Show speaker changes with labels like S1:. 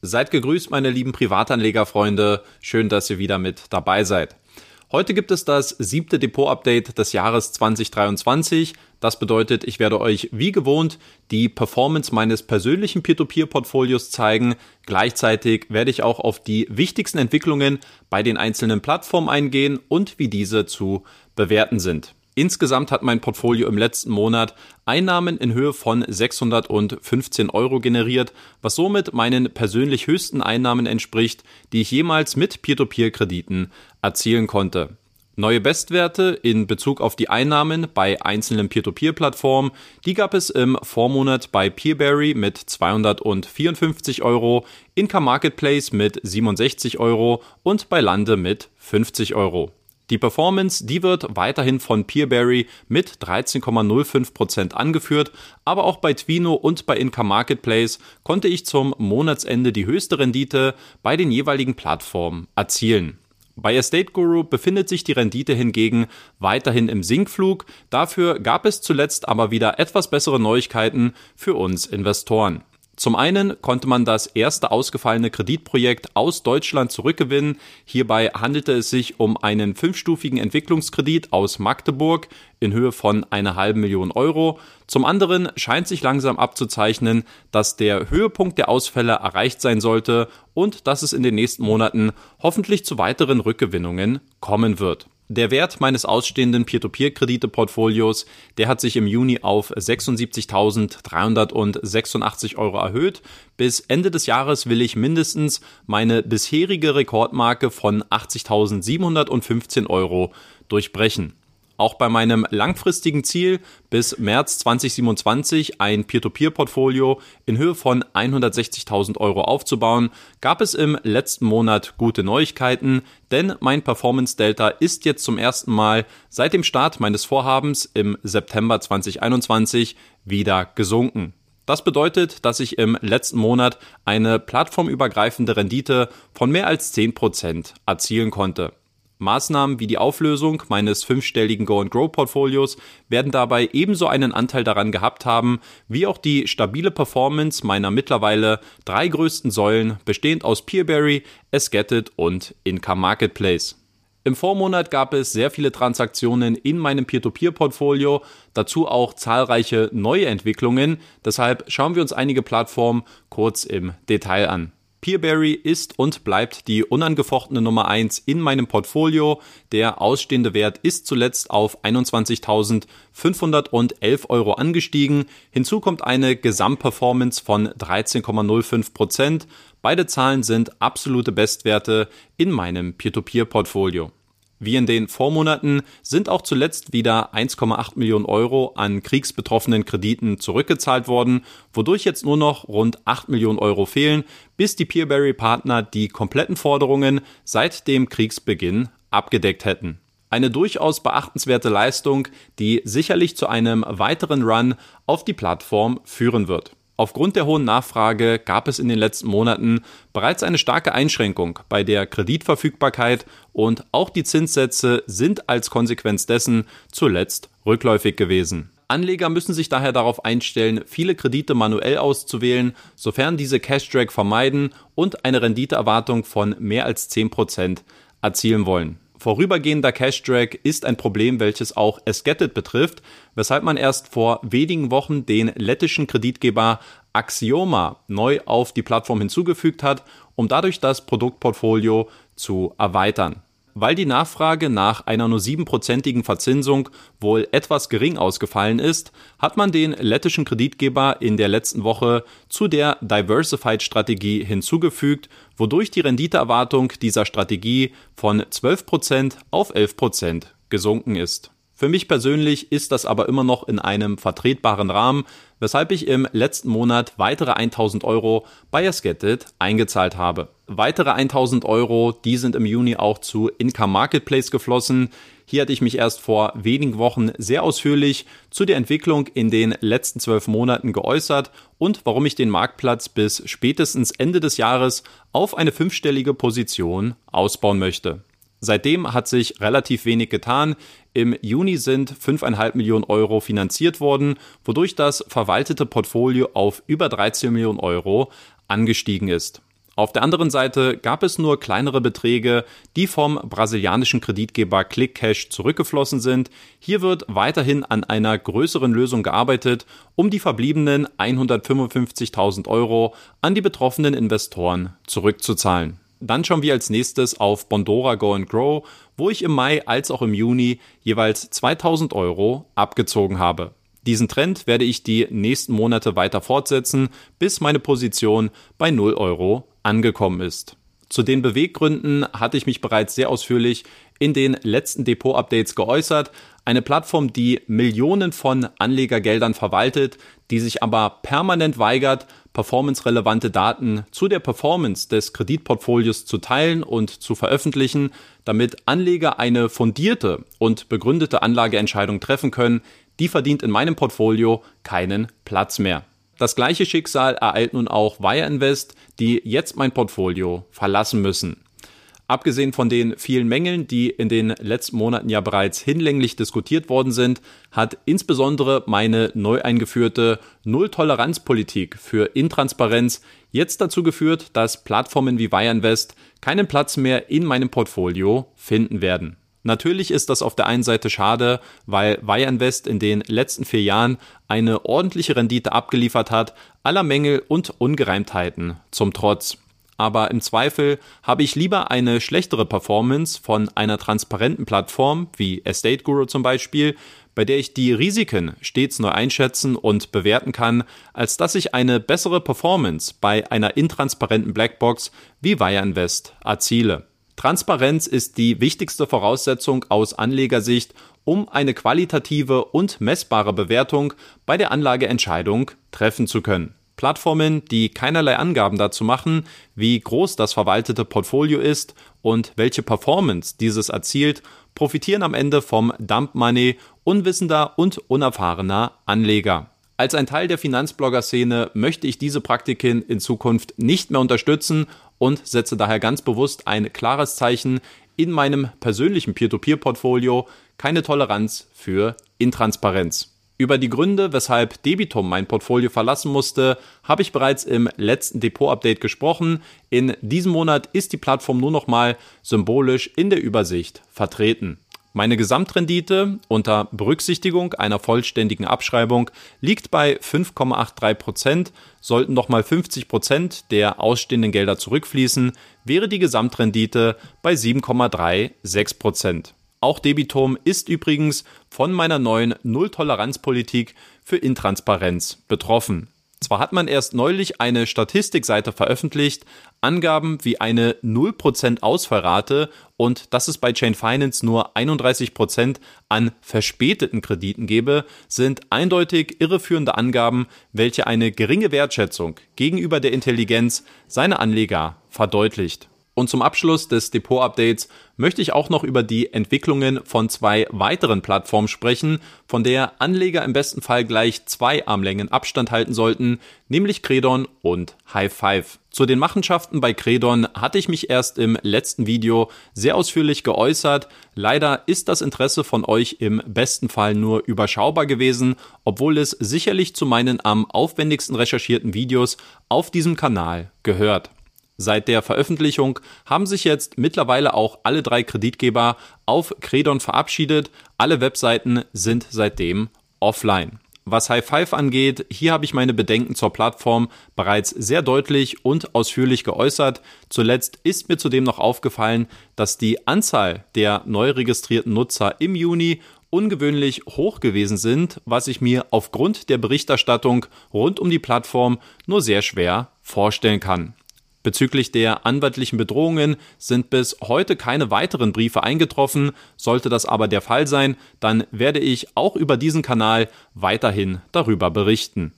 S1: Seid gegrüßt, meine lieben Privatanlegerfreunde. Schön, dass ihr wieder mit dabei seid. Heute gibt es das siebte Depot-Update des Jahres 2023. Das bedeutet, ich werde euch wie gewohnt die Performance meines persönlichen Peer-to-Peer-Portfolios zeigen. Gleichzeitig werde ich auch auf die wichtigsten Entwicklungen bei den einzelnen Plattformen eingehen und wie diese zu bewerten sind. Insgesamt hat mein Portfolio im letzten Monat Einnahmen in Höhe von 615 Euro generiert, was somit meinen persönlich höchsten Einnahmen entspricht, die ich jemals mit Peer-to-Peer-Krediten erzielen konnte. Neue Bestwerte in Bezug auf die Einnahmen bei einzelnen Peer-to-Peer-Plattformen, die gab es im Vormonat bei Peerberry mit 254 Euro, Inka Marketplace mit 67 Euro und bei Lande mit 50 Euro. Die Performance, die wird weiterhin von Peerberry mit 13,05% angeführt, aber auch bei Twino und bei Inca Marketplace konnte ich zum Monatsende die höchste Rendite bei den jeweiligen Plattformen erzielen. Bei Estate Guru befindet sich die Rendite hingegen weiterhin im Sinkflug. Dafür gab es zuletzt aber wieder etwas bessere Neuigkeiten für uns Investoren. Zum einen konnte man das erste ausgefallene Kreditprojekt aus Deutschland zurückgewinnen. Hierbei handelte es sich um einen fünfstufigen Entwicklungskredit aus Magdeburg in Höhe von einer halben Million Euro. Zum anderen scheint sich langsam abzuzeichnen, dass der Höhepunkt der Ausfälle erreicht sein sollte und dass es in den nächsten Monaten hoffentlich zu weiteren Rückgewinnungen kommen wird. Der Wert meines ausstehenden Peer-to-Peer-Kredite-Portfolios, der hat sich im Juni auf 76.386 Euro erhöht. Bis Ende des Jahres will ich mindestens meine bisherige Rekordmarke von 80.715 Euro durchbrechen. Auch bei meinem langfristigen Ziel, bis März 2027 ein Peer-to-Peer-Portfolio in Höhe von 160.000 Euro aufzubauen, gab es im letzten Monat gute Neuigkeiten, denn mein Performance Delta ist jetzt zum ersten Mal seit dem Start meines Vorhabens im September 2021 wieder gesunken. Das bedeutet, dass ich im letzten Monat eine plattformübergreifende Rendite von mehr als 10% erzielen konnte. Maßnahmen wie die Auflösung meines fünfstelligen Go-and-Grow-Portfolios werden dabei ebenso einen Anteil daran gehabt haben, wie auch die stabile Performance meiner mittlerweile drei größten Säulen, bestehend aus Peerberry, Esgetted und Income Marketplace. Im Vormonat gab es sehr viele Transaktionen in meinem Peer-to-Peer-Portfolio, dazu auch zahlreiche neue Entwicklungen, deshalb schauen wir uns einige Plattformen kurz im Detail an. Peerberry ist und bleibt die unangefochtene Nummer 1 in meinem Portfolio. Der ausstehende Wert ist zuletzt auf 21.511 Euro angestiegen. Hinzu kommt eine Gesamtperformance von 13,05 Prozent. Beide Zahlen sind absolute Bestwerte in meinem Peer-to-Peer-Portfolio. Wie in den Vormonaten sind auch zuletzt wieder 1,8 Millionen Euro an kriegsbetroffenen Krediten zurückgezahlt worden, wodurch jetzt nur noch rund 8 Millionen Euro fehlen, bis die Peerberry-Partner die kompletten Forderungen seit dem Kriegsbeginn abgedeckt hätten. Eine durchaus beachtenswerte Leistung, die sicherlich zu einem weiteren Run auf die Plattform führen wird. Aufgrund der hohen Nachfrage gab es in den letzten Monaten bereits eine starke Einschränkung bei der Kreditverfügbarkeit und auch die Zinssätze sind als Konsequenz dessen zuletzt rückläufig gewesen. Anleger müssen sich daher darauf einstellen, viele Kredite manuell auszuwählen, sofern diese Cash-Drag vermeiden und eine Renditeerwartung von mehr als 10% erzielen wollen. Vorübergehender Cash Drag ist ein Problem, welches auch Esgetted betrifft, weshalb man erst vor wenigen Wochen den lettischen Kreditgeber Axioma neu auf die Plattform hinzugefügt hat, um dadurch das Produktportfolio zu erweitern. Weil die Nachfrage nach einer nur siebenprozentigen Verzinsung wohl etwas gering ausgefallen ist, hat man den lettischen Kreditgeber in der letzten Woche zu der Diversified-Strategie hinzugefügt, wodurch die Renditeerwartung dieser Strategie von 12% auf 11% gesunken ist. Für mich persönlich ist das aber immer noch in einem vertretbaren Rahmen, weshalb ich im letzten Monat weitere 1000 Euro bei Asgetted eingezahlt habe. Weitere 1000 Euro, die sind im Juni auch zu Income Marketplace geflossen. Hier hatte ich mich erst vor wenigen Wochen sehr ausführlich zu der Entwicklung in den letzten zwölf Monaten geäußert und warum ich den Marktplatz bis spätestens Ende des Jahres auf eine fünfstellige Position ausbauen möchte. Seitdem hat sich relativ wenig getan. Im Juni sind 5,5 Millionen Euro finanziert worden, wodurch das verwaltete Portfolio auf über 13 Millionen Euro angestiegen ist. Auf der anderen Seite gab es nur kleinere Beträge, die vom brasilianischen Kreditgeber ClickCash zurückgeflossen sind. Hier wird weiterhin an einer größeren Lösung gearbeitet, um die verbliebenen 155.000 Euro an die betroffenen Investoren zurückzuzahlen. Dann schauen wir als nächstes auf Bondora Go and Grow, wo ich im Mai als auch im Juni jeweils 2000 Euro abgezogen habe. Diesen Trend werde ich die nächsten Monate weiter fortsetzen, bis meine Position bei 0 Euro angekommen ist. Zu den Beweggründen hatte ich mich bereits sehr ausführlich in den letzten Depot-Updates geäußert. Eine Plattform, die Millionen von Anlegergeldern verwaltet, die sich aber permanent weigert, performance-relevante Daten zu der Performance des Kreditportfolios zu teilen und zu veröffentlichen, damit Anleger eine fundierte und begründete Anlageentscheidung treffen können, die verdient in meinem Portfolio keinen Platz mehr. Das gleiche Schicksal ereilt nun auch Wire Invest, die jetzt mein Portfolio verlassen müssen. Abgesehen von den vielen Mängeln, die in den letzten Monaten ja bereits hinlänglich diskutiert worden sind, hat insbesondere meine neu eingeführte Null-Toleranz-Politik für Intransparenz jetzt dazu geführt, dass Plattformen wie Wire keinen Platz mehr in meinem Portfolio finden werden. Natürlich ist das auf der einen Seite schade, weil Wire in den letzten vier Jahren eine ordentliche Rendite abgeliefert hat, aller Mängel und Ungereimtheiten zum Trotz. Aber im Zweifel habe ich lieber eine schlechtere Performance von einer transparenten Plattform wie Estate Guru zum Beispiel, bei der ich die Risiken stets neu einschätzen und bewerten kann, als dass ich eine bessere Performance bei einer intransparenten Blackbox wie Wire Invest erziele. Transparenz ist die wichtigste Voraussetzung aus Anlegersicht, um eine qualitative und messbare Bewertung bei der Anlageentscheidung treffen zu können. Plattformen, die keinerlei Angaben dazu machen, wie groß das verwaltete Portfolio ist und welche Performance dieses erzielt, profitieren am Ende vom Dump Money unwissender und unerfahrener Anleger. Als ein Teil der Finanzblogger-Szene möchte ich diese Praktiken in Zukunft nicht mehr unterstützen und setze daher ganz bewusst ein klares Zeichen in meinem persönlichen Peer-to-Peer-Portfolio, keine Toleranz für Intransparenz. Über die Gründe, weshalb Debitum mein Portfolio verlassen musste, habe ich bereits im letzten Depot-Update gesprochen. In diesem Monat ist die Plattform nur noch mal symbolisch in der Übersicht vertreten. Meine Gesamtrendite unter Berücksichtigung einer vollständigen Abschreibung liegt bei 5,83 Prozent. Sollten nochmal 50 Prozent der ausstehenden Gelder zurückfließen, wäre die Gesamtrendite bei 7,36 Prozent. Auch Debitum ist übrigens von meiner neuen Null-Toleranz-Politik für Intransparenz betroffen. Zwar hat man erst neulich eine Statistikseite veröffentlicht, Angaben wie eine 0% Ausfallrate und dass es bei Chain Finance nur 31% an verspäteten Krediten gebe, sind eindeutig irreführende Angaben, welche eine geringe Wertschätzung gegenüber der Intelligenz seiner Anleger verdeutlicht. Und zum Abschluss des Depot-Updates möchte ich auch noch über die Entwicklungen von zwei weiteren Plattformen sprechen, von der Anleger im besten Fall gleich zwei Armlängen Abstand halten sollten, nämlich Credon und High Five. Zu den Machenschaften bei Credon hatte ich mich erst im letzten Video sehr ausführlich geäußert. Leider ist das Interesse von euch im besten Fall nur überschaubar gewesen, obwohl es sicherlich zu meinen am aufwendigsten recherchierten Videos auf diesem Kanal gehört. Seit der Veröffentlichung haben sich jetzt mittlerweile auch alle drei Kreditgeber auf Credon verabschiedet. Alle Webseiten sind seitdem offline. Was High Five angeht, hier habe ich meine Bedenken zur Plattform bereits sehr deutlich und ausführlich geäußert. Zuletzt ist mir zudem noch aufgefallen, dass die Anzahl der neu registrierten Nutzer im Juni ungewöhnlich hoch gewesen sind, was ich mir aufgrund der Berichterstattung rund um die Plattform nur sehr schwer vorstellen kann. Bezüglich der anwaltlichen Bedrohungen sind bis heute keine weiteren Briefe eingetroffen. Sollte das aber der Fall sein, dann werde ich auch über diesen Kanal weiterhin darüber berichten.